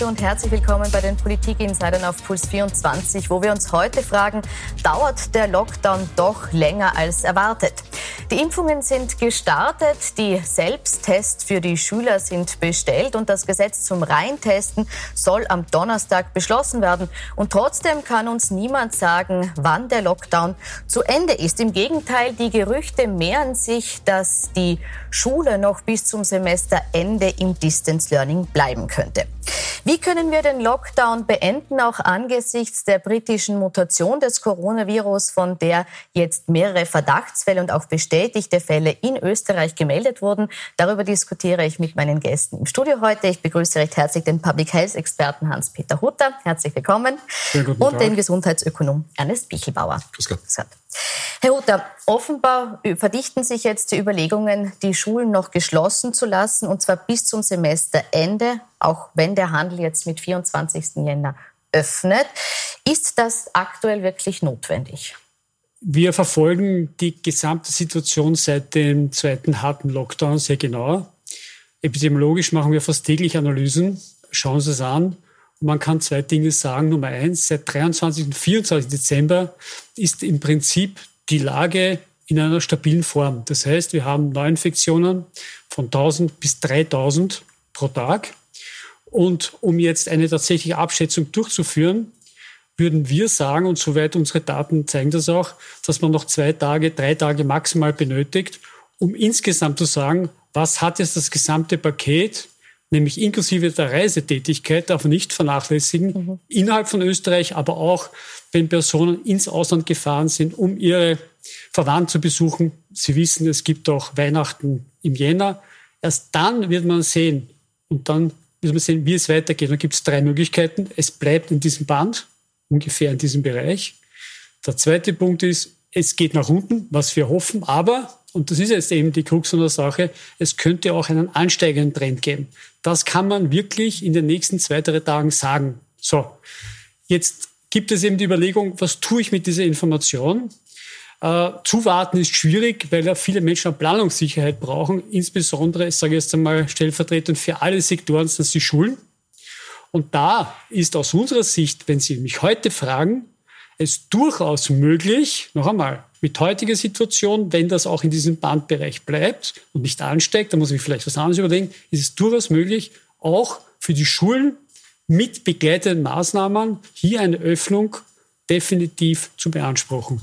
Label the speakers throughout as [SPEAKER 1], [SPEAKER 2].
[SPEAKER 1] Abend und herzlich willkommen bei den Politik-Insidern auf Puls 24, wo wir uns heute fragen, dauert der Lockdown doch länger als erwartet? Die Impfungen sind gestartet, die Selbsttests für die Schüler sind bestellt und das Gesetz zum Reintesten soll am Donnerstag beschlossen werden. Und trotzdem kann uns niemand sagen, wann der Lockdown zu Ende ist. Im Gegenteil, die Gerüchte mehren sich, dass die Schule noch bis zum Semesterende im Distance Learning bleiben könnte. Wie können wir den Lockdown beenden, auch angesichts der britischen Mutation des Coronavirus, von der jetzt mehrere Verdachtsfälle und auch bestätigte Fälle in Österreich gemeldet wurden? Darüber diskutiere ich mit meinen Gästen im Studio heute. Ich begrüße recht herzlich den Public Health Experten Hans-Peter Hutter. Herzlich willkommen. Und Tag. den Gesundheitsökonom Ernest Bichelbauer. Grüß Gott. Grüß Gott. Herr Hutter, offenbar verdichten sich jetzt die Überlegungen, die Schulen noch geschlossen zu lassen, und zwar bis zum Semesterende, auch wenn der Handel jetzt mit 24. Jänner öffnet. Ist das aktuell wirklich notwendig?
[SPEAKER 2] Wir verfolgen die gesamte Situation seit dem zweiten harten Lockdown sehr genau. Epidemiologisch machen wir fast täglich Analysen, schauen Sie es an. Man kann zwei Dinge sagen. Nummer eins, seit 23. und 24. Dezember ist im Prinzip die Lage in einer stabilen Form. Das heißt, wir haben Neuinfektionen von 1000 bis 3000 pro Tag. Und um jetzt eine tatsächliche Abschätzung durchzuführen, würden wir sagen, und soweit unsere Daten zeigen das auch, dass man noch zwei Tage, drei Tage maximal benötigt, um insgesamt zu sagen, was hat jetzt das gesamte Paket nämlich inklusive der Reisetätigkeit, darf man nicht vernachlässigen, mhm. innerhalb von Österreich, aber auch, wenn Personen ins Ausland gefahren sind, um ihre Verwandten zu besuchen. Sie wissen, es gibt auch Weihnachten im Jänner. Erst dann wird man sehen, und dann wird man sehen, wie es weitergeht. Da gibt es drei Möglichkeiten. Es bleibt in diesem Band, ungefähr in diesem Bereich. Der zweite Punkt ist, es geht nach unten, was wir hoffen, aber und das ist jetzt eben die Krux von der Sache, es könnte auch einen ansteigenden Trend geben. Das kann man wirklich in den nächsten zwei, drei Tagen sagen. So, jetzt gibt es eben die Überlegung, was tue ich mit dieser Information? Äh, zuwarten ist schwierig, weil ja viele Menschen Planungssicherheit brauchen. Insbesondere, ich sage jetzt einmal stellvertretend für alle Sektoren, sind die Schulen. Und da ist aus unserer Sicht, wenn Sie mich heute fragen, es durchaus möglich, noch einmal, mit heutiger Situation, wenn das auch in diesem Bandbereich bleibt und nicht ansteigt, da muss ich vielleicht was anderes überlegen, ist es durchaus möglich, auch für die Schulen mit begleitenden Maßnahmen hier eine Öffnung definitiv zu beanspruchen.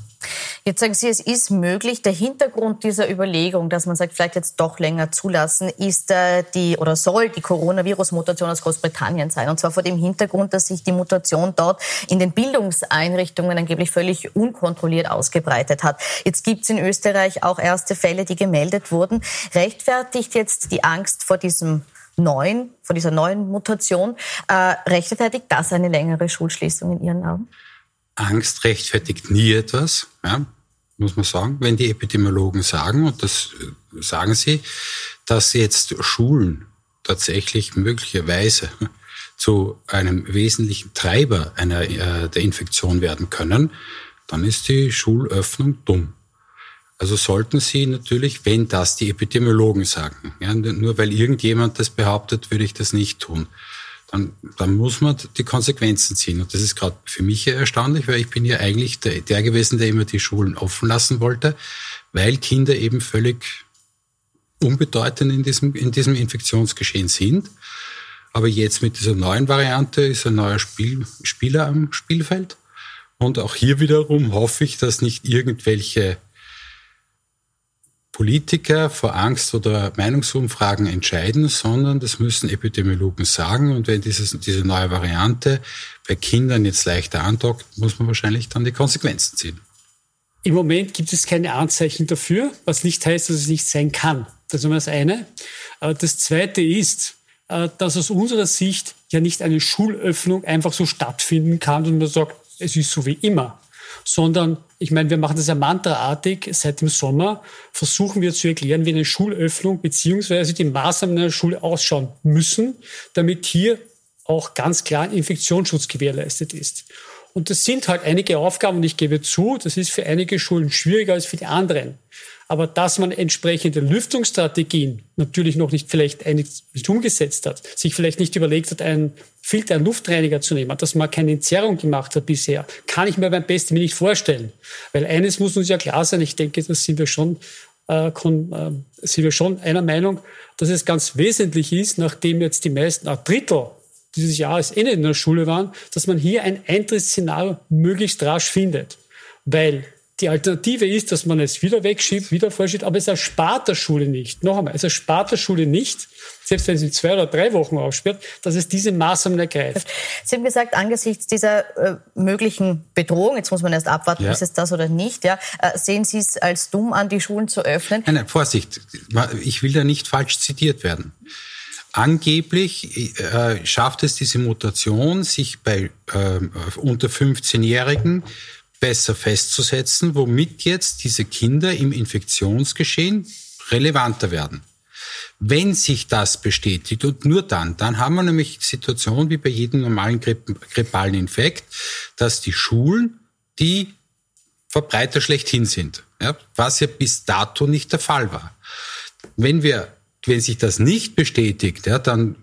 [SPEAKER 1] Jetzt sagen Sie, es ist möglich. Der Hintergrund dieser Überlegung, dass man sagt, vielleicht jetzt doch länger zulassen, ist äh, die oder soll die Coronavirus-Mutation aus Großbritannien sein. Und zwar vor dem Hintergrund, dass sich die Mutation dort in den Bildungseinrichtungen angeblich völlig unkontrolliert ausgebreitet hat. Jetzt gibt es in Österreich auch erste Fälle, die gemeldet wurden. Rechtfertigt jetzt die Angst vor diesem neuen, vor dieser neuen Mutation, äh, rechtfertigt das eine längere Schulschließung in Ihren Augen?
[SPEAKER 3] Angst rechtfertigt nie etwas. Ja muss man sagen, wenn die Epidemiologen sagen, und das äh, sagen sie, dass jetzt Schulen tatsächlich möglicherweise zu einem wesentlichen Treiber einer, äh, der Infektion werden können, dann ist die Schulöffnung dumm. Also sollten Sie natürlich, wenn das die Epidemiologen sagen, ja, nur weil irgendjemand das behauptet, würde ich das nicht tun dann, dann muss man die Konsequenzen ziehen. Und das ist gerade für mich erstaunlich, weil ich bin ja eigentlich der, der gewesen, der immer die Schulen offen lassen wollte, weil Kinder eben völlig unbedeutend in diesem, in diesem Infektionsgeschehen sind. Aber jetzt mit dieser neuen Variante ist ein neuer Spiel, Spieler am Spielfeld. Und auch hier wiederum hoffe ich, dass nicht irgendwelche Politiker vor Angst oder Meinungsumfragen entscheiden, sondern das müssen Epidemiologen sagen. Und wenn dieses, diese neue Variante bei Kindern jetzt leichter andockt, muss man wahrscheinlich dann die Konsequenzen ziehen.
[SPEAKER 2] Im Moment gibt es keine Anzeichen dafür, was nicht heißt, dass es nicht sein kann. Das ist immer das eine. Äh, das zweite ist, äh, dass aus unserer Sicht ja nicht eine Schulöffnung einfach so stattfinden kann und man sagt, es ist so wie immer sondern ich meine, wir machen das ja mantraartig seit dem Sommer, versuchen wir zu erklären, wie eine Schulöffnung beziehungsweise die Maßnahmen in einer Schule ausschauen müssen, damit hier auch ganz klar ein Infektionsschutz gewährleistet ist. Und das sind halt einige Aufgaben und ich gebe zu, das ist für einige Schulen schwieriger als für die anderen. Aber dass man entsprechende Lüftungsstrategien natürlich noch nicht vielleicht nicht umgesetzt hat, sich vielleicht nicht überlegt hat, einen Filter, einen Luftreiniger zu nehmen, dass man keine Entzerrung gemacht hat bisher, kann ich mir beim besten Willen nicht vorstellen. Weil eines muss uns ja klar sein, ich denke, das sind wir schon, äh, äh, sind wir schon einer Meinung, dass es ganz wesentlich ist, nachdem jetzt die meisten, ein Drittel dieses Jahres eh nicht in der Schule waren, dass man hier ein Eintrittsszenario möglichst rasch findet. Weil die Alternative ist, dass man es wieder wegschiebt, wieder vorschiebt, aber es erspart der Schule nicht. Noch einmal, es erspart der Schule nicht, selbst wenn sie zwei oder drei Wochen aufsperrt, dass es diese Maßnahmen ergreift.
[SPEAKER 1] Sie haben gesagt, angesichts dieser äh, möglichen Bedrohung, jetzt muss man erst abwarten, ja. ist es das oder nicht, ja, äh, sehen Sie es als dumm an, die Schulen zu öffnen?
[SPEAKER 3] Nein, nein, Vorsicht, ich will da nicht falsch zitiert werden. Angeblich äh, schafft es diese Mutation, sich bei äh, unter 15-Jährigen besser festzusetzen, womit jetzt diese Kinder im Infektionsgeschehen relevanter werden. Wenn sich das bestätigt und nur dann, dann haben wir nämlich die Situation wie bei jedem normalen grippalen Infekt, dass die Schulen die Verbreiter schlechthin sind, ja, was ja bis dato nicht der Fall war. Wenn wir, wenn sich das nicht bestätigt, ja, dann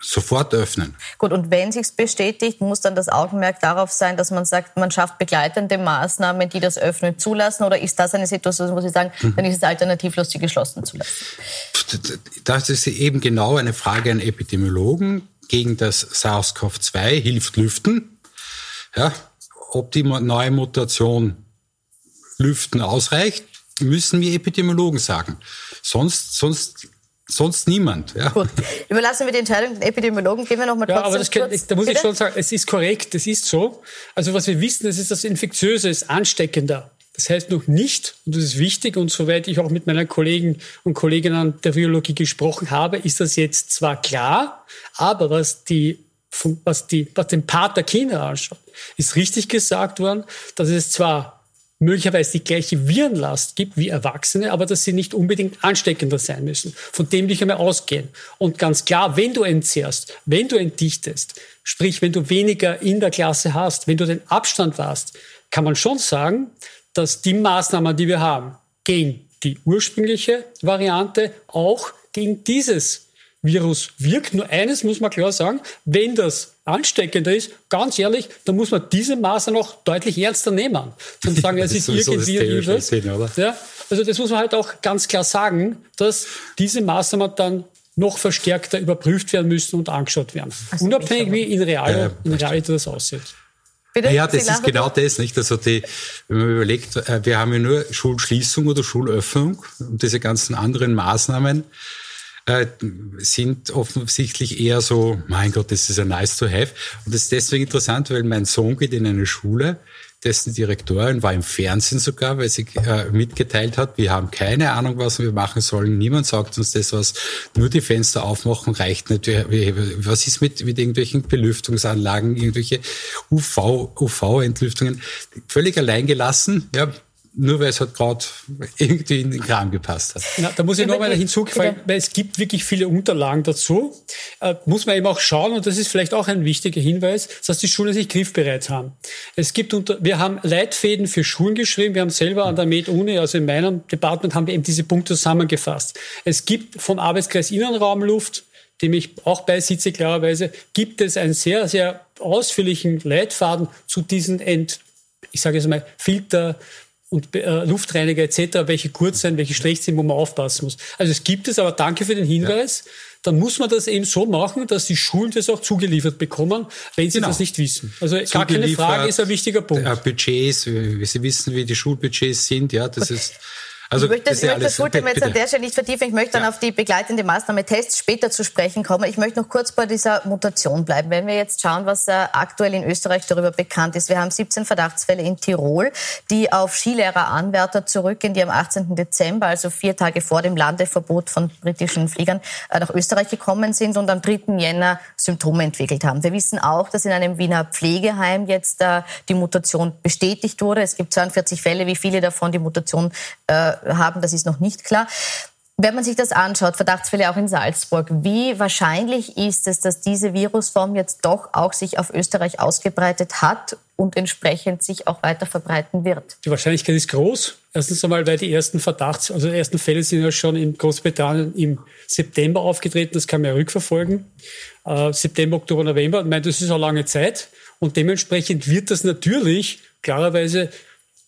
[SPEAKER 3] sofort öffnen.
[SPEAKER 1] Gut, und wenn sich's bestätigt, muss dann das Augenmerk darauf sein, dass man sagt, man schafft begleitende Maßnahmen, die das Öffnen zulassen? Oder ist das eine Situation, wo Sie sagen, mhm. dann ist es alternativlos, sie geschlossen zu lassen?
[SPEAKER 3] Das ist eben genau eine Frage an Epidemiologen. Gegen das SARS-CoV-2 hilft Lüften. Ja, ob die neue Mutation Lüften ausreicht, müssen wir Epidemiologen sagen. Sonst, sonst sonst niemand. Ja.
[SPEAKER 1] Gut. Überlassen wir die Entscheidung den Epidemiologen. Gehen wir noch mal
[SPEAKER 2] ja, aber das kann, kurz. Da muss Bitte? ich schon sagen, es ist korrekt, es ist so. Also was wir wissen, das ist das Infektiöse, ist ansteckender. Das heißt noch nicht, und das ist wichtig, und soweit ich auch mit meinen Kollegen und Kolleginnen der Virologie gesprochen habe, ist das jetzt zwar klar, aber was die was, die, was den Part der Kinder anschaut, ist richtig gesagt worden, dass es zwar möglicherweise die gleiche Virenlast gibt wie Erwachsene, aber dass sie nicht unbedingt ansteckender sein müssen. Von dem will ich einmal ausgehen. Und ganz klar, wenn du entzehrst, wenn du entdichtest, sprich, wenn du weniger in der Klasse hast, wenn du den Abstand warst, kann man schon sagen, dass die Maßnahmen, die wir haben, gegen die ursprüngliche Variante auch gegen dieses Virus wirkt. Nur eines muss man klar sagen, wenn das ansteckender ist, ganz ehrlich, dann muss man diese Maßnahmen auch deutlich ernster nehmen. Dann sagen, es ist, ist irgendwie Virus. Ja, also das muss man halt auch ganz klar sagen, dass diese Maßnahmen dann noch verstärkter überprüft werden müssen und angeschaut werden. Also Unabhängig wie in, Real, in Realität das aussieht.
[SPEAKER 3] Bitte? Ja, das ist genau das, nicht? Also die, wenn man überlegt, äh, wir haben ja nur Schulschließung oder Schulöffnung und diese ganzen anderen Maßnahmen äh, sind offensichtlich eher so, mein Gott, das ist ein nice to have. Und das ist deswegen interessant, weil mein Sohn geht in eine Schule, dessen Direktorin war im Fernsehen sogar, weil sie äh, mitgeteilt hat, wir haben keine Ahnung, was wir machen sollen. Niemand sagt uns das, was nur die Fenster aufmachen reicht nicht. Was ist mit, mit irgendwelchen Belüftungsanlagen, irgendwelche UV, UV-Entlüftungen? Völlig allein gelassen. Ja, nur weil es halt gerade irgendwie in den Kram gepasst hat.
[SPEAKER 2] Na, da muss ich noch mal hinzufügen, weil es gibt wirklich viele Unterlagen dazu. Äh, muss man eben auch schauen, und das ist vielleicht auch ein wichtiger Hinweis, dass die Schulen sich griffbereit haben. Es gibt unter, wir haben Leitfäden für Schulen geschrieben, wir haben selber an der Med-Uni, also in meinem Department, haben wir eben diese Punkte zusammengefasst. Es gibt vom Arbeitskreis Innenraumluft, dem ich auch beisitze, klarerweise, gibt es einen sehr, sehr ausführlichen Leitfaden zu diesen Ent, ich sage jetzt mal, Filter, und äh, Luftreiniger etc., welche kurz sind, welche schlecht sind, wo man aufpassen muss. Also es gibt es, aber danke für den Hinweis. Ja. Dann muss man das eben so machen, dass die Schulen das auch zugeliefert bekommen, wenn sie genau. das nicht wissen. Also gar keine Frage, ist ein wichtiger Punkt.
[SPEAKER 3] Äh, Budgets, Sie wissen, wie die Schulbudgets sind, ja, das ist
[SPEAKER 1] also, ich möchte das, ja das Schulthema jetzt an der Stelle nicht vertiefen. Ich möchte dann ja. auf die begleitende Maßnahme Tests später zu sprechen kommen. Ich möchte noch kurz bei dieser Mutation bleiben. Wenn wir jetzt schauen, was äh, aktuell in Österreich darüber bekannt ist. Wir haben 17 Verdachtsfälle in Tirol, die auf Skilehreraanwärter zurückgehen, die am 18. Dezember, also vier Tage vor dem Landeverbot von britischen Fliegern, äh, nach Österreich gekommen sind und am 3. Jänner Symptome entwickelt haben. Wir wissen auch, dass in einem Wiener Pflegeheim jetzt äh, die Mutation bestätigt wurde. Es gibt 42 Fälle, wie viele davon die Mutation haben, das ist noch nicht klar. Wenn man sich das anschaut, Verdachtsfälle auch in Salzburg, wie wahrscheinlich ist es, dass diese Virusform jetzt doch auch sich auf Österreich ausgebreitet hat und entsprechend sich auch weiter verbreiten wird?
[SPEAKER 2] Die Wahrscheinlichkeit ist groß. Erstens einmal, weil die ersten Verdachts-, also die ersten Fälle sind ja schon in Großbritannien im September aufgetreten. Das kann man ja rückverfolgen. Äh, September, Oktober, November. Ich meine, das ist eine lange Zeit. Und dementsprechend wird das natürlich klarerweise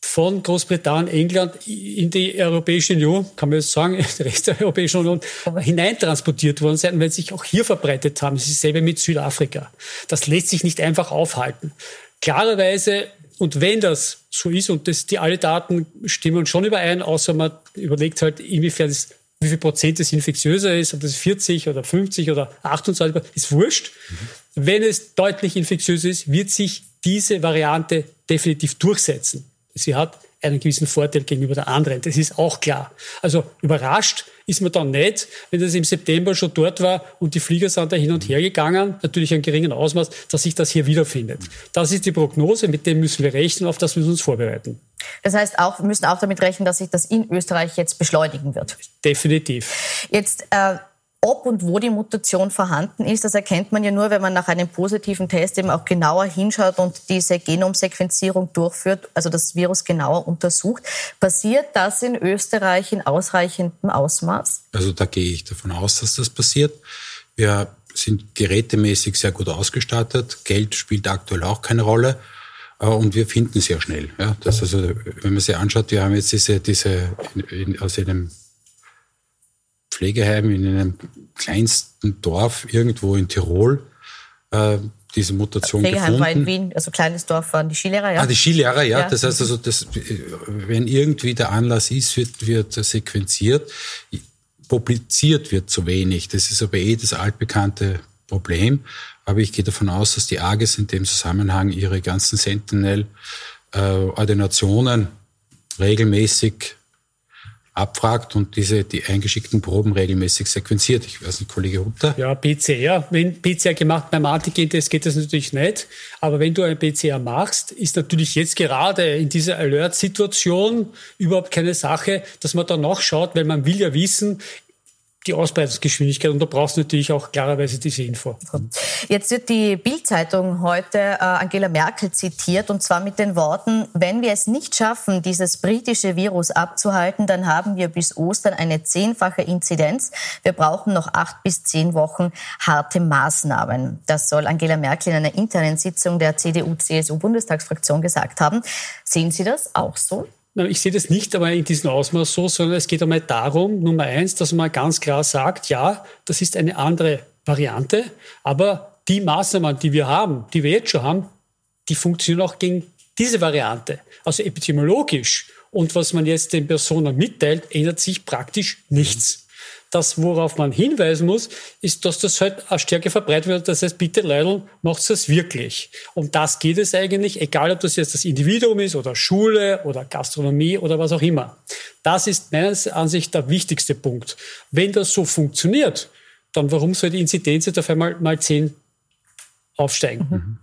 [SPEAKER 2] von Großbritannien, England in die Europäische Union, kann man jetzt sagen, der Rest der Europäischen Union, hineintransportiert worden sein, weil sich auch hier verbreitet haben. Es ist dasselbe mit Südafrika. Das lässt sich nicht einfach aufhalten. Klarerweise, und wenn das so ist, und das, die alle Daten stimmen schon überein, außer man überlegt halt, inwiefern es wie viel Prozent es infektiöser ist, ob das 40 oder 50 oder 28, ist wurscht. Mhm. Wenn es deutlich infektiöser ist, wird sich diese Variante definitiv durchsetzen. Sie hat einen gewissen Vorteil gegenüber der anderen. Das ist auch klar. Also überrascht ist man dann nicht, wenn das im September schon dort war und die Flieger sind da hin und her gegangen, natürlich ein geringen Ausmaß, dass sich das hier wiederfindet. Das ist die Prognose, mit dem müssen wir rechnen, auf das müssen wir uns vorbereiten.
[SPEAKER 1] Das heißt, auch, wir müssen auch damit rechnen, dass sich das in Österreich jetzt beschleunigen wird.
[SPEAKER 2] Definitiv.
[SPEAKER 1] Jetzt äh, ob und wo die Mutation vorhanden ist, das erkennt man ja nur, wenn man nach einem positiven Test eben auch genauer hinschaut und diese Genomsequenzierung durchführt, also das Virus genauer untersucht. Passiert das in Österreich in ausreichendem Ausmaß?
[SPEAKER 3] Also da gehe ich davon aus, dass das passiert. Wir sind gerätemäßig sehr gut ausgestattet. Geld spielt aktuell auch keine Rolle. Äh, und wir finden sehr schnell. Ja, das also, wenn man sich anschaut, wir haben jetzt diese, diese in, in, aus einem Pflegeheim in einem kleinsten Dorf irgendwo in Tirol äh, diese Mutation Pflegeheim gefunden. war
[SPEAKER 1] in Wien, also kleines Dorf waren die Skilehrer, ja?
[SPEAKER 3] Ah, die Skilehrer, ja. ja. Das heißt also, das, wenn irgendwie der Anlass ist, wird, wird sequenziert. Publiziert wird zu wenig. Das ist aber eh das altbekannte Problem. Aber ich gehe davon aus, dass die AGES in dem Zusammenhang ihre ganzen Sentinel-Ordinationen äh, regelmäßig abfragt und diese, die eingeschickten Proben regelmäßig sequenziert. Ich weiß nicht, Kollege Hutter?
[SPEAKER 2] Ja, PCR. Wenn PCR gemacht beim Antigen-Test geht das natürlich nicht. Aber wenn du ein PCR machst, ist natürlich jetzt gerade in dieser Alert-Situation überhaupt keine Sache, dass man da nachschaut, weil man will ja wissen, die Ausbreitungsgeschwindigkeit und da brauchst du natürlich auch klarerweise diese Info.
[SPEAKER 1] Jetzt wird die Bildzeitung heute äh, Angela Merkel zitiert und zwar mit den Worten, wenn wir es nicht schaffen, dieses britische Virus abzuhalten, dann haben wir bis Ostern eine zehnfache Inzidenz. Wir brauchen noch acht bis zehn Wochen harte Maßnahmen. Das soll Angela Merkel in einer internen Sitzung der CDU-CSU-Bundestagsfraktion gesagt haben. Sehen Sie das auch so?
[SPEAKER 2] Ich sehe das nicht aber in diesem Ausmaß so, sondern es geht einmal darum, Nummer eins, dass man ganz klar sagt, ja, das ist eine andere Variante, aber die Maßnahmen, die wir haben, die wir jetzt schon haben, die funktionieren auch gegen diese Variante. Also epidemiologisch und was man jetzt den Personen mitteilt, ändert sich praktisch nichts das, worauf man hinweisen muss, ist, dass das halt eine Stärke verbreitet wird. Das heißt, bitte Leute, macht das wirklich. Um das geht es eigentlich, egal ob das jetzt das Individuum ist oder Schule oder Gastronomie oder was auch immer. Das ist meines Ansicht der wichtigste Punkt. Wenn das so funktioniert, dann warum soll die Inzidenz jetzt auf einmal mal 10 aufsteigen? Mhm.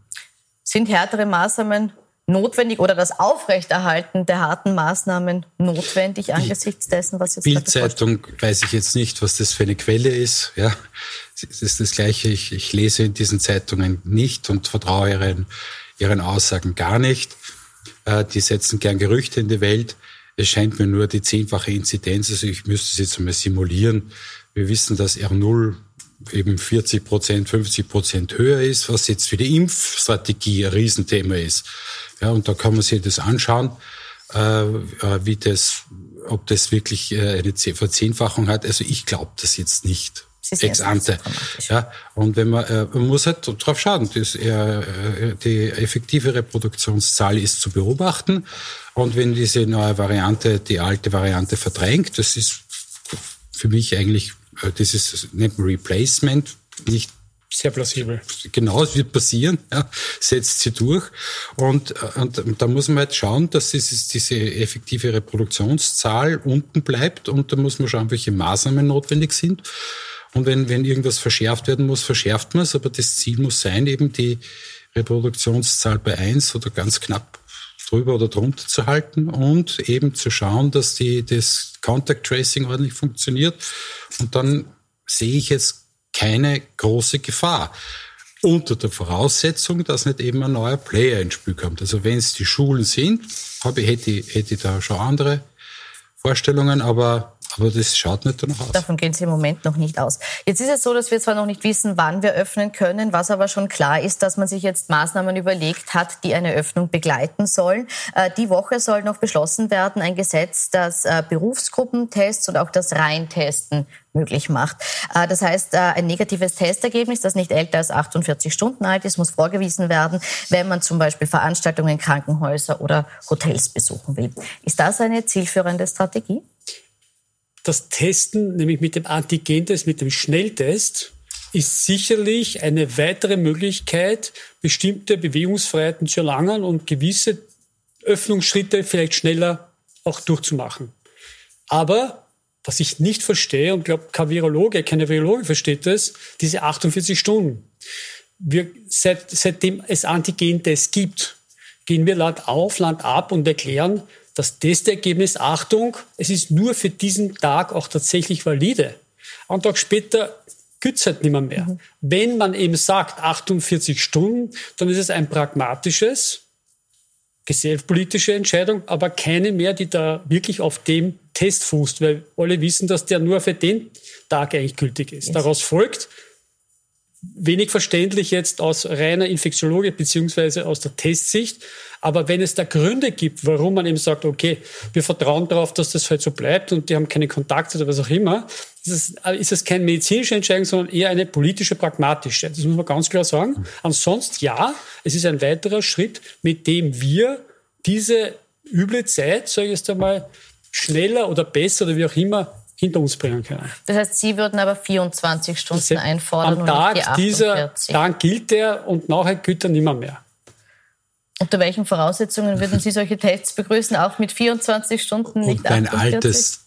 [SPEAKER 1] Sind härtere Maßnahmen notwendig oder das Aufrechterhalten der harten Maßnahmen notwendig angesichts dessen, was jetzt
[SPEAKER 3] Bildzeitung weiß ich jetzt nicht, was das für eine Quelle ist. Ja, es ist das Gleiche. Ich, ich lese in diesen Zeitungen nicht und vertraue ihren, ihren Aussagen gar nicht. Äh, die setzen gern Gerüchte in die Welt. Es scheint mir nur die zehnfache Inzidenz, also ich müsste es jetzt einmal simulieren. Wir wissen, dass R0 eben 40 Prozent, 50 Prozent höher ist, was jetzt für die Impfstrategie ein Riesenthema ist. Ja, und da kann man sich das anschauen, äh, äh wie das, ob das wirklich äh, eine Verzehnfachung hat. Also ich glaube das jetzt nicht. Ex ante. Ja, und wenn man, äh, man muss halt drauf schauen. Das, äh, die effektive Reproduktionszahl ist zu beobachten. Und wenn diese neue Variante die alte Variante verdrängt, das ist für mich eigentlich äh, das ist nicht ein Replacement, nicht
[SPEAKER 2] sehr plausibel.
[SPEAKER 3] Genau, es wird passieren, ja, setzt sie durch. Und, äh, und da muss man halt schauen, dass dieses, diese effektive Reproduktionszahl unten bleibt und da muss man schauen, welche Maßnahmen notwendig sind. Und wenn, wenn irgendwas verschärft werden muss, verschärft man es, aber das Ziel muss sein, eben die Reproduktionszahl bei eins oder ganz knapp drüber oder drunter zu halten und eben zu schauen, dass die, das Contact Tracing ordentlich funktioniert. Und dann sehe ich jetzt keine große Gefahr. unter der Voraussetzung, dass nicht eben ein neuer Player ins Spiel kommt. Also wenn es die Schulen sind, habe, hätte, hätte ich da schon andere Vorstellungen, aber aber das schaut nicht danach aus.
[SPEAKER 1] Davon gehen Sie im Moment noch nicht aus. Jetzt ist es so, dass wir zwar noch nicht wissen, wann wir öffnen können, was aber schon klar ist, dass man sich jetzt Maßnahmen überlegt hat, die eine Öffnung begleiten sollen. Äh, die Woche soll noch beschlossen werden, ein Gesetz, das äh, Berufsgruppentests und auch das Reintesten möglich macht. Äh, das heißt, ein negatives Testergebnis, das nicht älter als 48 Stunden alt ist, muss vorgewiesen werden, wenn man zum Beispiel Veranstaltungen, Krankenhäuser oder Hotels besuchen will. Ist das eine zielführende Strategie?
[SPEAKER 2] Das Testen, nämlich mit dem Antigentest, mit dem Schnelltest, ist sicherlich eine weitere Möglichkeit, bestimmte Bewegungsfreiheiten zu erlangen und gewisse Öffnungsschritte vielleicht schneller auch durchzumachen. Aber was ich nicht verstehe und glaube, kein Virologe, keine Virologe versteht das, diese 48 Stunden. Wir, seit, seitdem es Antigentests gibt, gehen wir Land auf, Land ab und erklären, das Testergebnis, Achtung, es ist nur für diesen Tag auch tatsächlich valide. Einen Tag später gibt es halt nicht mehr. mehr. Mhm. Wenn man eben sagt 48 Stunden, dann ist es ein pragmatisches, gesellschaftspolitische Entscheidung, aber keine mehr, die da wirklich auf dem Test fußt, weil alle wissen, dass der nur für den Tag eigentlich gültig ist. Yes. Daraus folgt, wenig verständlich jetzt aus reiner Infektiologie beziehungsweise aus der Testsicht, aber wenn es da Gründe gibt, warum man eben sagt, okay, wir vertrauen darauf, dass das halt so bleibt und die haben keine Kontakte oder was auch immer, ist es, ist es keine medizinische Entscheidung, sondern eher eine politische, pragmatische. Das muss man ganz klar sagen. Ansonsten ja, es ist ein weiterer Schritt, mit dem wir diese üble Zeit, sage ich jetzt einmal, schneller oder besser oder wie auch immer hinter uns bringen können.
[SPEAKER 1] Das heißt, Sie würden aber 24 Stunden einfordern
[SPEAKER 2] am Tag und nicht die dieser, dann gilt der und nachher gilt er nimmer mehr.
[SPEAKER 1] Unter welchen Voraussetzungen würden Sie solche Tests begrüßen? Auch mit 24 Stunden, nicht
[SPEAKER 3] Und mein 48? altes,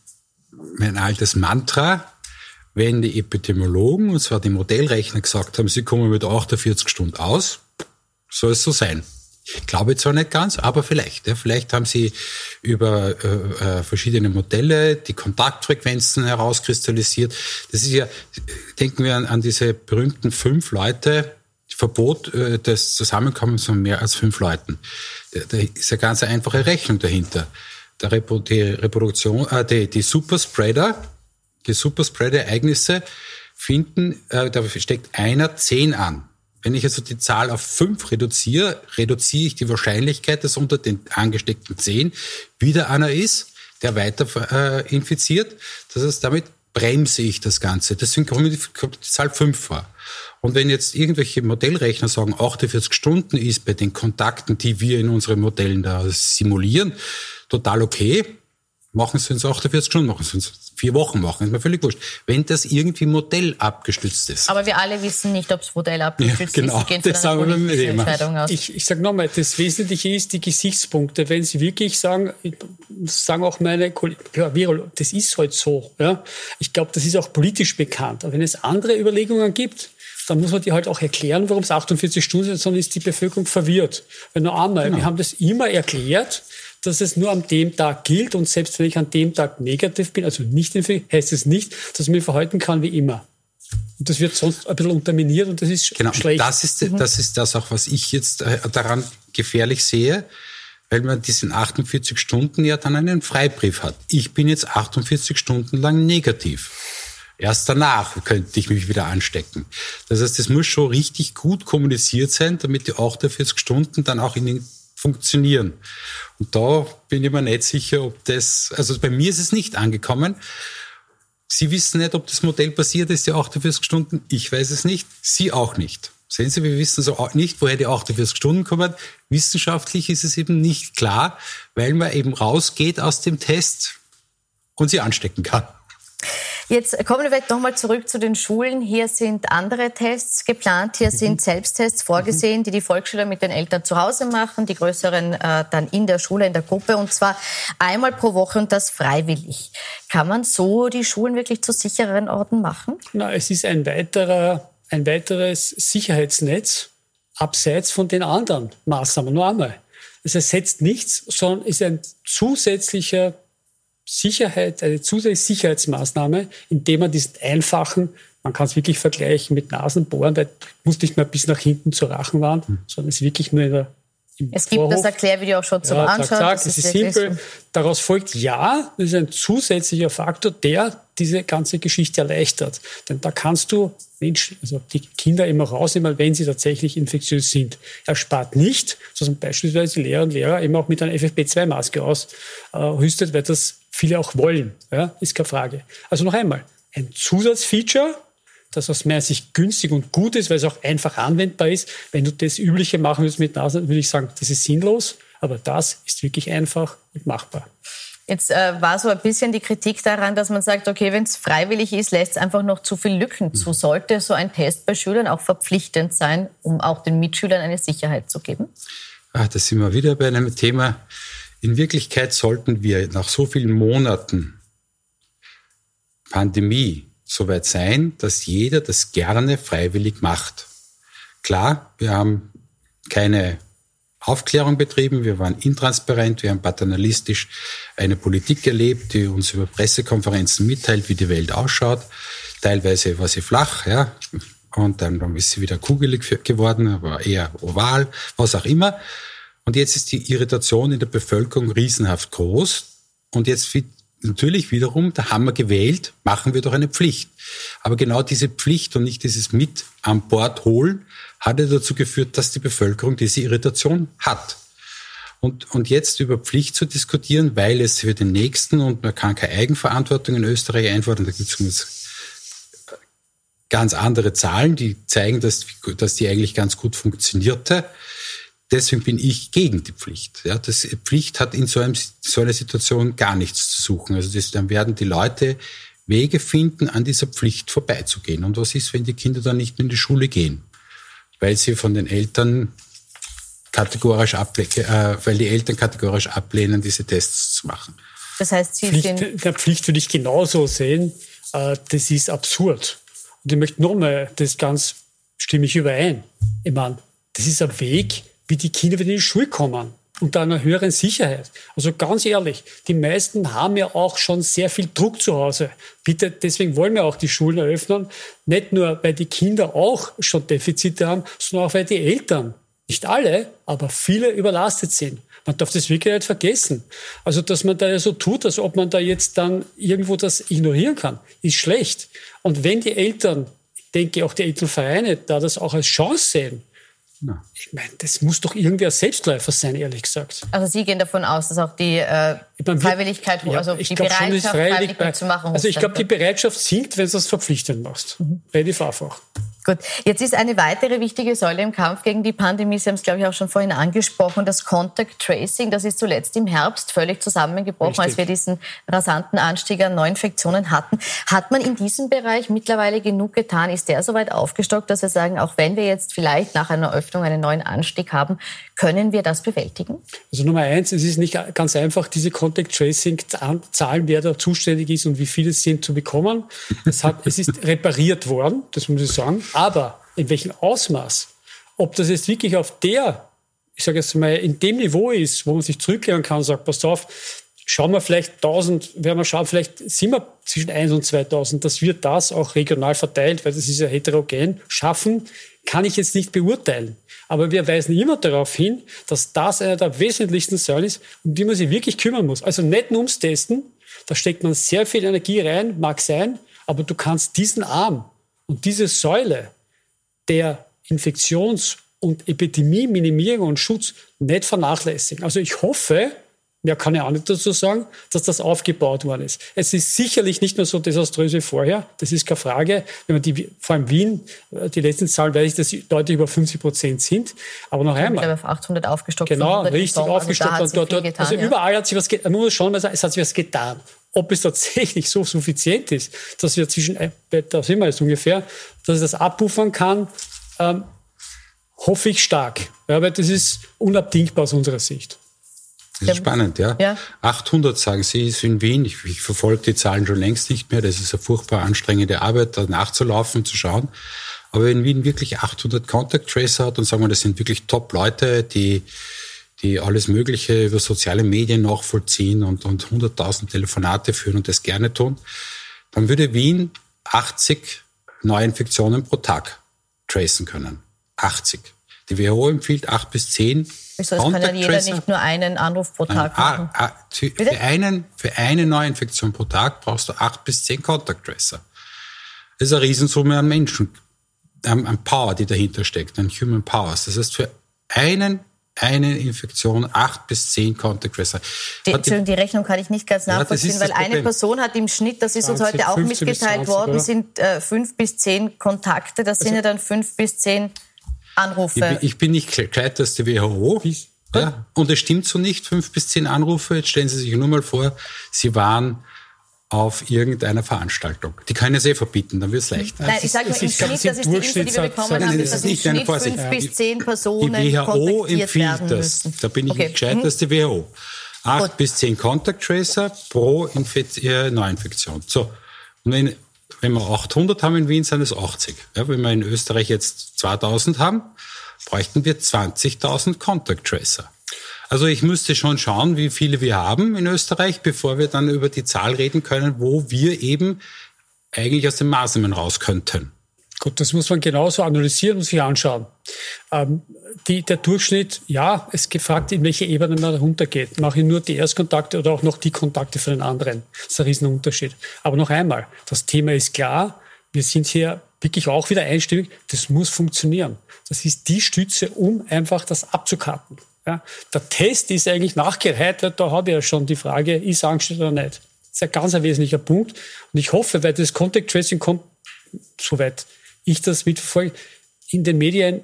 [SPEAKER 3] mein altes Mantra, wenn die Epidemiologen, und zwar die Modellrechner, gesagt haben, sie kommen mit 48 Stunden aus, soll es so sein. Ich glaube zwar nicht ganz, aber vielleicht. Ja, vielleicht haben sie über äh, äh verschiedene Modelle die Kontaktfrequenzen herauskristallisiert. Das ist ja, denken wir an, an diese berühmten fünf Leute, Verbot äh, des Zusammenkommens von mehr als fünf Leuten. Da, da ist eine ganz einfache Rechnung dahinter. Der Repo, die Reproduktion, äh, die, die Superspreader, die Superspreader-Ereignisse finden, äh, da steckt einer zehn an. Wenn ich also die Zahl auf fünf reduziere, reduziere ich die Wahrscheinlichkeit, dass unter den angesteckten zehn wieder einer ist, der weiter äh, infiziert. Das heißt, damit bremse ich das Ganze. Deswegen kommt die, kommt die Zahl fünf vor. Und wenn jetzt irgendwelche Modellrechner sagen, 48 Stunden ist bei den Kontakten, die wir in unseren Modellen da simulieren, total okay, machen Sie uns 48 Stunden, machen Sie uns vier Wochen machen, ist mir völlig wurscht. Wenn das irgendwie Modell abgestützt ist.
[SPEAKER 1] Aber wir alle wissen nicht, ob es Modell abgestützt
[SPEAKER 3] ja, genau. ist. Gehen das sagen wir mit
[SPEAKER 2] Entscheidung aus. Ich, ich sage nochmal, das Wesentliche ist die Gesichtspunkte. Wenn Sie wirklich sagen, sagen auch meine Kollegen, ja, das ist halt so. Ja. Ich glaube, das ist auch politisch bekannt. Aber wenn es andere Überlegungen gibt, dann muss man die halt auch erklären, warum es 48 Stunden sind, sonst ist die Bevölkerung verwirrt. Weil noch einmal, genau. wir haben das immer erklärt, dass es nur an dem Tag gilt und selbst wenn ich an dem Tag negativ bin, also nicht infektiös, heißt es nicht, dass ich mich verhalten kann wie immer. Und das wird sonst ein bisschen unterminiert und das ist genau, schlecht.
[SPEAKER 3] Das ist, mhm. das ist das auch, was ich jetzt äh, daran gefährlich sehe, weil man diesen 48 Stunden ja dann einen Freibrief hat. Ich bin jetzt 48 Stunden lang negativ. Erst danach könnte ich mich wieder anstecken. Das heißt, es muss schon richtig gut kommuniziert sein, damit die 48 Stunden dann auch in den funktionieren. Und da bin ich mir nicht sicher, ob das, also bei mir ist es nicht angekommen. Sie wissen nicht, ob das Modell passiert ist, die 48 Stunden. Ich weiß es nicht. Sie auch nicht. Sehen Sie, wir wissen so nicht, woher die 48 Stunden kommen. Wissenschaftlich ist es eben nicht klar, weil man eben rausgeht aus dem Test und sie anstecken kann.
[SPEAKER 1] Jetzt kommen wir vielleicht nochmal zurück zu den Schulen. Hier sind andere Tests geplant. Hier sind mhm. Selbsttests vorgesehen, die die Volksschüler mit den Eltern zu Hause machen, die größeren äh, dann in der Schule, in der Gruppe und zwar einmal pro Woche und das freiwillig. Kann man so die Schulen wirklich zu sichereren Orten machen?
[SPEAKER 2] Na, es ist ein weiterer, ein weiteres Sicherheitsnetz abseits von den anderen Maßnahmen. Nur einmal. Es ersetzt nichts, sondern ist ein zusätzlicher Sicherheit, eine zusätzliche Sicherheitsmaßnahme, indem man diesen einfachen Man kann es wirklich vergleichen mit Nasenbohren, weil du musst nicht mehr bis nach hinten zur Rachenwand, mhm. sondern es ist wirklich nur in der
[SPEAKER 1] es gibt Vorhof. das Erklärvideo auch schon zum ja, Anschauen.
[SPEAKER 2] Zack, zack, das, ist, ist simpel. So. Daraus folgt ja, das ist ein zusätzlicher Faktor, der diese ganze Geschichte erleichtert. Denn da kannst du Menschen, also die Kinder immer rausnehmen, wenn sie tatsächlich infektiös sind. Er spart nicht, sondern beispielsweise die Lehrer und Lehrer eben auch mit einer FFP2-Maske ausrüstet, äh, weil das viele auch wollen. Ja, ist keine Frage. Also noch einmal, ein Zusatzfeature, das aus meiner Sicht günstig und gut ist, weil es auch einfach anwendbar ist. Wenn du das Übliche machen willst mit Nasen, würde ich sagen, das ist sinnlos. Aber das ist wirklich einfach und machbar.
[SPEAKER 1] Jetzt äh, war so ein bisschen die Kritik daran, dass man sagt, okay, wenn es freiwillig ist, lässt es einfach noch zu viel Lücken zu. Mhm. Sollte so ein Test bei Schülern auch verpflichtend sein, um auch den Mitschülern eine Sicherheit zu geben?
[SPEAKER 3] Ach, da sind wir wieder bei einem Thema. In Wirklichkeit sollten wir nach so vielen Monaten Pandemie soweit sein, dass jeder das gerne freiwillig macht. Klar, wir haben keine Aufklärung betrieben, wir waren intransparent, wir haben paternalistisch eine Politik erlebt, die uns über Pressekonferenzen mitteilt, wie die Welt ausschaut. Teilweise war sie flach, ja, und dann, dann ist sie wieder kugelig geworden, aber eher oval, was auch immer. Und jetzt ist die Irritation in der Bevölkerung riesenhaft groß. Und jetzt natürlich wiederum, da haben wir gewählt, machen wir doch eine Pflicht. Aber genau diese Pflicht und nicht dieses mit an Bord holen, hat ja dazu geführt, dass die Bevölkerung diese Irritation hat. Und, und jetzt über Pflicht zu diskutieren, weil es für den Nächsten und man kann keine Eigenverantwortung in Österreich einfordern, da gibt es ganz andere Zahlen, die zeigen, dass, dass die eigentlich ganz gut funktionierte. Deswegen bin ich gegen die Pflicht. Ja, das Pflicht hat in so, einem, so einer Situation gar nichts zu suchen. Also das, dann werden die Leute Wege finden, an dieser Pflicht vorbeizugehen. Und was ist, wenn die Kinder dann nicht mehr in die Schule gehen? Weil sie von den Eltern kategorisch ablehnen, äh, weil die Eltern kategorisch ablehnen, diese Tests zu machen.
[SPEAKER 2] Das heißt, Sie Pflicht, der Pflicht würde ich genauso sehen. Äh, das ist absurd. Und ich möchte nochmal, das ganz stimme ich überein. Ich meine, das ist ein Weg, wie die Kinder wieder in die Schule kommen unter einer höheren Sicherheit. Also ganz ehrlich, die meisten haben ja auch schon sehr viel Druck zu Hause. Bitte, deswegen wollen wir auch die Schulen eröffnen. Nicht nur, weil die Kinder auch schon Defizite haben, sondern auch, weil die Eltern, nicht alle, aber viele überlastet sind. Man darf das wirklich nicht vergessen. Also, dass man da ja so tut, als ob man da jetzt dann irgendwo das ignorieren kann, ist schlecht. Und wenn die Eltern, ich denke auch die Elternvereine, da das auch als Chance sehen, na. Ich meine, das muss doch irgendwie ein Selbstläufer sein, ehrlich gesagt.
[SPEAKER 1] Also Sie gehen davon aus, dass auch die äh, meine, Freiwilligkeit,
[SPEAKER 2] ja,
[SPEAKER 1] also
[SPEAKER 2] die Bereitschaft, freiwillig bei, zu machen. Also ich glaube, die Bereitschaft sinkt, wenn du das verpflichtend machst. Mhm. Relativ einfach.
[SPEAKER 1] Gut, jetzt ist eine weitere wichtige Säule im Kampf gegen die Pandemie, Sie haben es, glaube ich, auch schon vorhin angesprochen, das Contact Tracing. Das ist zuletzt im Herbst völlig zusammengebrochen, Richtig. als wir diesen rasanten Anstieg an Neuinfektionen hatten. Hat man in diesem Bereich mittlerweile genug getan? Ist der soweit aufgestockt, dass wir sagen, auch wenn wir jetzt vielleicht nach einer Öffnung einen neuen Anstieg haben, können wir das bewältigen?
[SPEAKER 2] Also Nummer eins, es ist nicht ganz einfach, diese Contact Tracing Zahlen, wer da zuständig ist und wie viele es sind, zu bekommen. Es, hat, es ist repariert worden, das muss ich sagen. Aber in welchem Ausmaß? Ob das jetzt wirklich auf der, ich sage jetzt mal, in dem Niveau ist, wo man sich zurücklehnen kann und sagt, pass auf, schauen wir vielleicht 1000, werden wir schauen, vielleicht sind wir zwischen 1 und 2000, dass wir das auch regional verteilt, weil das ist ja heterogen, schaffen, kann ich jetzt nicht beurteilen. Aber wir weisen immer darauf hin, dass das einer der wesentlichsten Säulen ist, um die man sich wirklich kümmern muss. Also nicht nur ums Testen, da steckt man sehr viel Energie rein, mag sein, aber du kannst diesen Arm und diese Säule der Infektions- und Epidemie-Minimierung und Schutz nicht vernachlässigen. Also ich hoffe, Mehr kann ich auch nicht dazu sagen, dass das aufgebaut worden ist. Es ist sicherlich nicht mehr so desaströs wie vorher. Das ist keine Frage. Wenn man die, vor allem Wien, äh, die letzten Zahlen weiß ich, dass sie deutlich über 50 Prozent sind. Aber noch einmal.
[SPEAKER 1] auf 800 aufgestockt.
[SPEAKER 2] Genau, richtig aufgestockt. Also, dort, dort, getan, also überall hat sich was, man muss schon mal sagen, es hat sich was getan. Ob es tatsächlich so suffizient ist, dass wir zwischen, äh, da sind wir jetzt ungefähr, dass es das abpuffern kann, ähm, hoffe ich stark. Ja, weil das ist unabdingbar aus unserer Sicht.
[SPEAKER 3] Das ist spannend, ja. ja. 800 sagen Sie, ist in Wien. Ich, ich verfolge die Zahlen schon längst nicht mehr. Das ist eine furchtbar anstrengende Arbeit, da nachzulaufen, zu schauen. Aber wenn Wien wirklich 800 Contact Tracer hat und sagen wir, das sind wirklich Top-Leute, die, die alles Mögliche über soziale Medien nachvollziehen und, und 100.000 Telefonate führen und das gerne tun, dann würde Wien 80 Neuinfektionen pro Tag tracen können. 80. Die WHO empfiehlt 8 bis 10.
[SPEAKER 1] Wieso, es kann ja jeder nicht nur einen Anruf pro Tag machen.
[SPEAKER 3] Ah, ah, für, einen, für eine Neuinfektion pro Tag brauchst du 8 bis 10 Contact Tracer. Das ist eine Riesensumme an Menschen, an Power, die dahinter steckt, an Human Powers. Das heißt, für einen eine Infektion acht bis zehn Contact Tracer.
[SPEAKER 1] Die, Entschuldigung, die Rechnung kann ich nicht ganz nachvollziehen, ja, weil eine Person hat im Schnitt, das ist uns heute auch mitgeteilt 20, worden, oder? sind äh, fünf bis zehn Kontakte. Das also, sind ja dann fünf bis zehn Anrufe.
[SPEAKER 3] Ich, ich bin nicht gescheiter als die WHO. Ja, und es stimmt so nicht, fünf bis zehn Anrufe. Jetzt stellen Sie sich nur mal vor, Sie waren auf irgendeiner Veranstaltung. Die können es eh verbieten, dann wird es leicht.
[SPEAKER 1] Nein, ich sage nur im Schnitt, das ist die Info, die wir bekommen haben, dass im Schnitt fünf bis zehn Personen
[SPEAKER 3] Die WHO empfiehlt das. Da bin ich okay. nicht gescheit, dass die WHO. Acht Gut. bis zehn Contact Tracer pro Infekt äh, Neuinfektion. So. Und wenn, wenn wir 800 haben in Wien, sind es 80. Ja, wenn wir in Österreich jetzt 2000 haben, bräuchten wir 20.000 Contact Tracer. Also ich müsste schon schauen, wie viele wir haben in Österreich, bevor wir dann über die Zahl reden können, wo wir eben eigentlich aus den Maßnahmen raus könnten.
[SPEAKER 2] Gut, das muss man genauso analysieren und sich anschauen. Ähm, die, der Durchschnitt, ja, es gefragt, in welche Ebene man runtergeht. Mache ich nur die Erstkontakte oder auch noch die Kontakte für den anderen. Das ist ein Riesenunterschied. Aber noch einmal, das Thema ist klar. Wir sind hier wirklich auch wieder einstimmig. Das muss funktionieren. Das ist die Stütze, um einfach das abzukarten. Ja, der Test ist eigentlich nachgereiht, da habe ich ja schon die Frage, ist angestellt oder nicht. Das ist ein ganz ein wesentlicher Punkt. Und ich hoffe, weil das Contact Tracing kommt, soweit ich das mitverfolge, in den Medien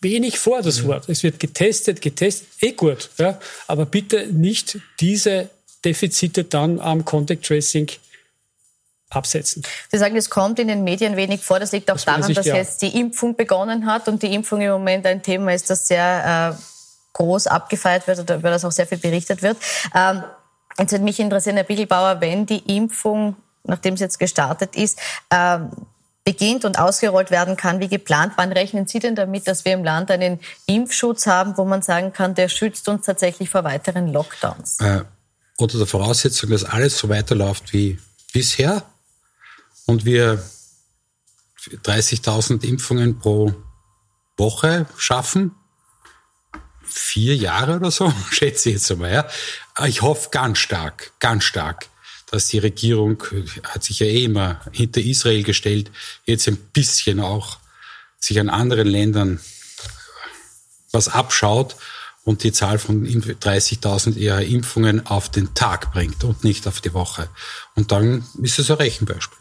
[SPEAKER 2] wenig vor, das Wort. Es wird getestet, getestet, eh gut. Ja, aber bitte nicht diese Defizite dann am Contact Tracing absetzen.
[SPEAKER 1] Sie sagen, es kommt in den Medien wenig vor. Das liegt auch das daran, dass ja. jetzt die Impfung begonnen hat und die Impfung im Moment ein Thema ist, das sehr äh, groß abgefeiert wird oder über das auch sehr viel berichtet wird. Ähm, jetzt würde mich interessieren, Herr Bichelbauer, wenn die Impfung, nachdem es jetzt gestartet ist, ähm, beginnt und ausgerollt werden kann wie geplant. Wann rechnen Sie denn damit, dass wir im Land einen Impfschutz haben, wo man sagen kann, der schützt uns tatsächlich vor weiteren Lockdowns?
[SPEAKER 3] Äh, unter der Voraussetzung, dass alles so weiterläuft wie bisher und wir 30.000 Impfungen pro Woche schaffen, vier Jahre oder so, schätze ich jetzt einmal. Ja. Ich hoffe ganz stark, ganz stark, dass die Regierung, hat sich ja eh immer hinter Israel gestellt, jetzt ein bisschen auch sich an anderen Ländern was abschaut und die Zahl von 30.000 eher Impfungen auf den Tag bringt und nicht auf die Woche. Und dann ist es ein Rechenbeispiel.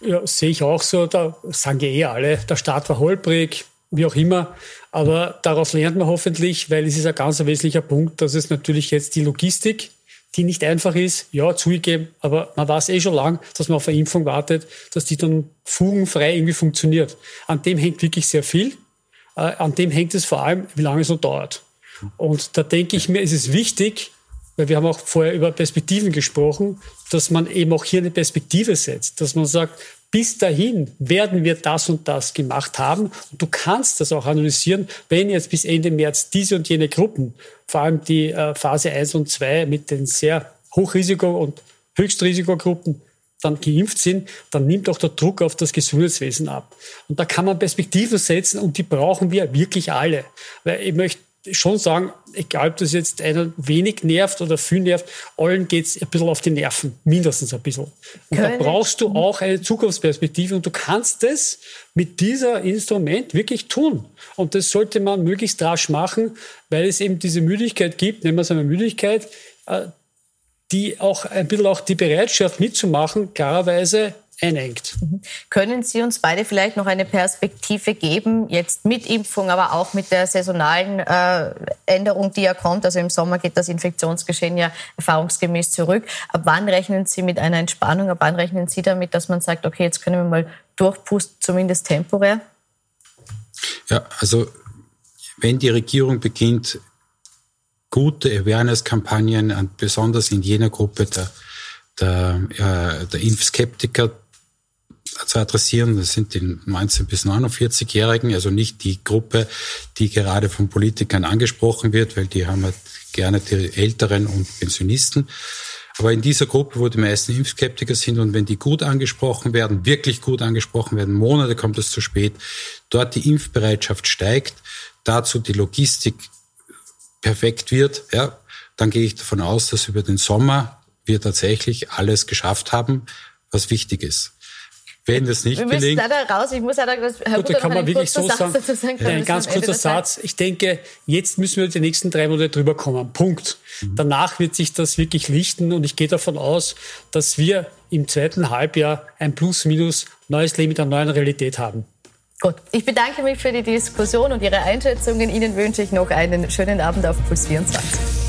[SPEAKER 2] Ja, sehe ich auch so. Da sagen ja eh alle, der Start war holprig, wie auch immer. Aber daraus lernt man hoffentlich, weil es ist ein ganz wesentlicher Punkt, dass es natürlich jetzt die Logistik, die nicht einfach ist, ja, zugegeben, aber man weiß eh schon lang, dass man auf eine Impfung wartet, dass die dann fugenfrei irgendwie funktioniert. An dem hängt wirklich sehr viel. Äh, an dem hängt es vor allem, wie lange es noch dauert. Und da denke ich mir, ist es wichtig, weil wir haben auch vorher über Perspektiven gesprochen, dass man eben auch hier eine Perspektive setzt, dass man sagt, bis dahin werden wir das und das gemacht haben. Und du kannst das auch analysieren, wenn jetzt bis Ende März diese und jene Gruppen, vor allem die äh, Phase 1 und 2 mit den sehr Hochrisiko- und Höchstrisikogruppen, dann geimpft sind, dann nimmt auch der Druck auf das Gesundheitswesen ab. Und da kann man Perspektiven setzen und die brauchen wir wirklich alle. Weil ich möchte schon sagen, egal ob das jetzt einer wenig nervt oder viel nervt, allen geht's ein bisschen auf die Nerven, mindestens ein bisschen. Und Können. da brauchst du auch eine Zukunftsperspektive und du kannst das mit dieser Instrument wirklich tun. Und das sollte man möglichst rasch machen, weil es eben diese Müdigkeit gibt, nehmen wir es einmal Müdigkeit, äh, die auch ein bisschen auch die Bereitschaft mitzumachen, klarerweise einengt. Mhm.
[SPEAKER 1] Können Sie uns beide vielleicht noch eine Perspektive geben, jetzt mit Impfung, aber auch mit der saisonalen äh, Änderung, die ja kommt? Also im Sommer geht das Infektionsgeschehen ja erfahrungsgemäß zurück. Ab wann rechnen Sie mit einer Entspannung? Ab wann rechnen Sie damit, dass man sagt, okay, jetzt können wir mal durchpusten, zumindest temporär?
[SPEAKER 3] Ja, also wenn die Regierung beginnt, gute Awareness-Kampagnen, besonders in jener Gruppe der, der, äh, der Impfskeptiker zu adressieren. Das sind die 19- bis 49-Jährigen, also nicht die Gruppe, die gerade von Politikern angesprochen wird, weil die haben halt gerne die Älteren und Pensionisten. Aber in dieser Gruppe, wo die meisten Impfskeptiker sind und wenn die gut angesprochen werden, wirklich gut angesprochen werden, Monate kommt es zu spät, dort die Impfbereitschaft steigt, dazu die Logistik perfekt wird, ja, dann gehe ich davon aus, dass über den Sommer wir tatsächlich alles geschafft haben, was wichtig ist. Wenn das nicht
[SPEAKER 1] wir
[SPEAKER 3] gelingt.
[SPEAKER 1] leider raus. Ich muss leider,
[SPEAKER 2] Herr Gut, da kann man wirklich so sagen. sagen ein ganz kurzer Satz. Ich denke, jetzt müssen wir die nächsten drei Monate drüber kommen. Punkt. Mhm. Danach wird sich das wirklich lichten und ich gehe davon aus, dass wir im zweiten Halbjahr ein Plus-Minus neues Leben mit einer neuen Realität haben.
[SPEAKER 1] Gut, ich bedanke mich für die Diskussion und Ihre Einschätzungen. Ihnen wünsche ich noch einen schönen Abend auf Puls 24.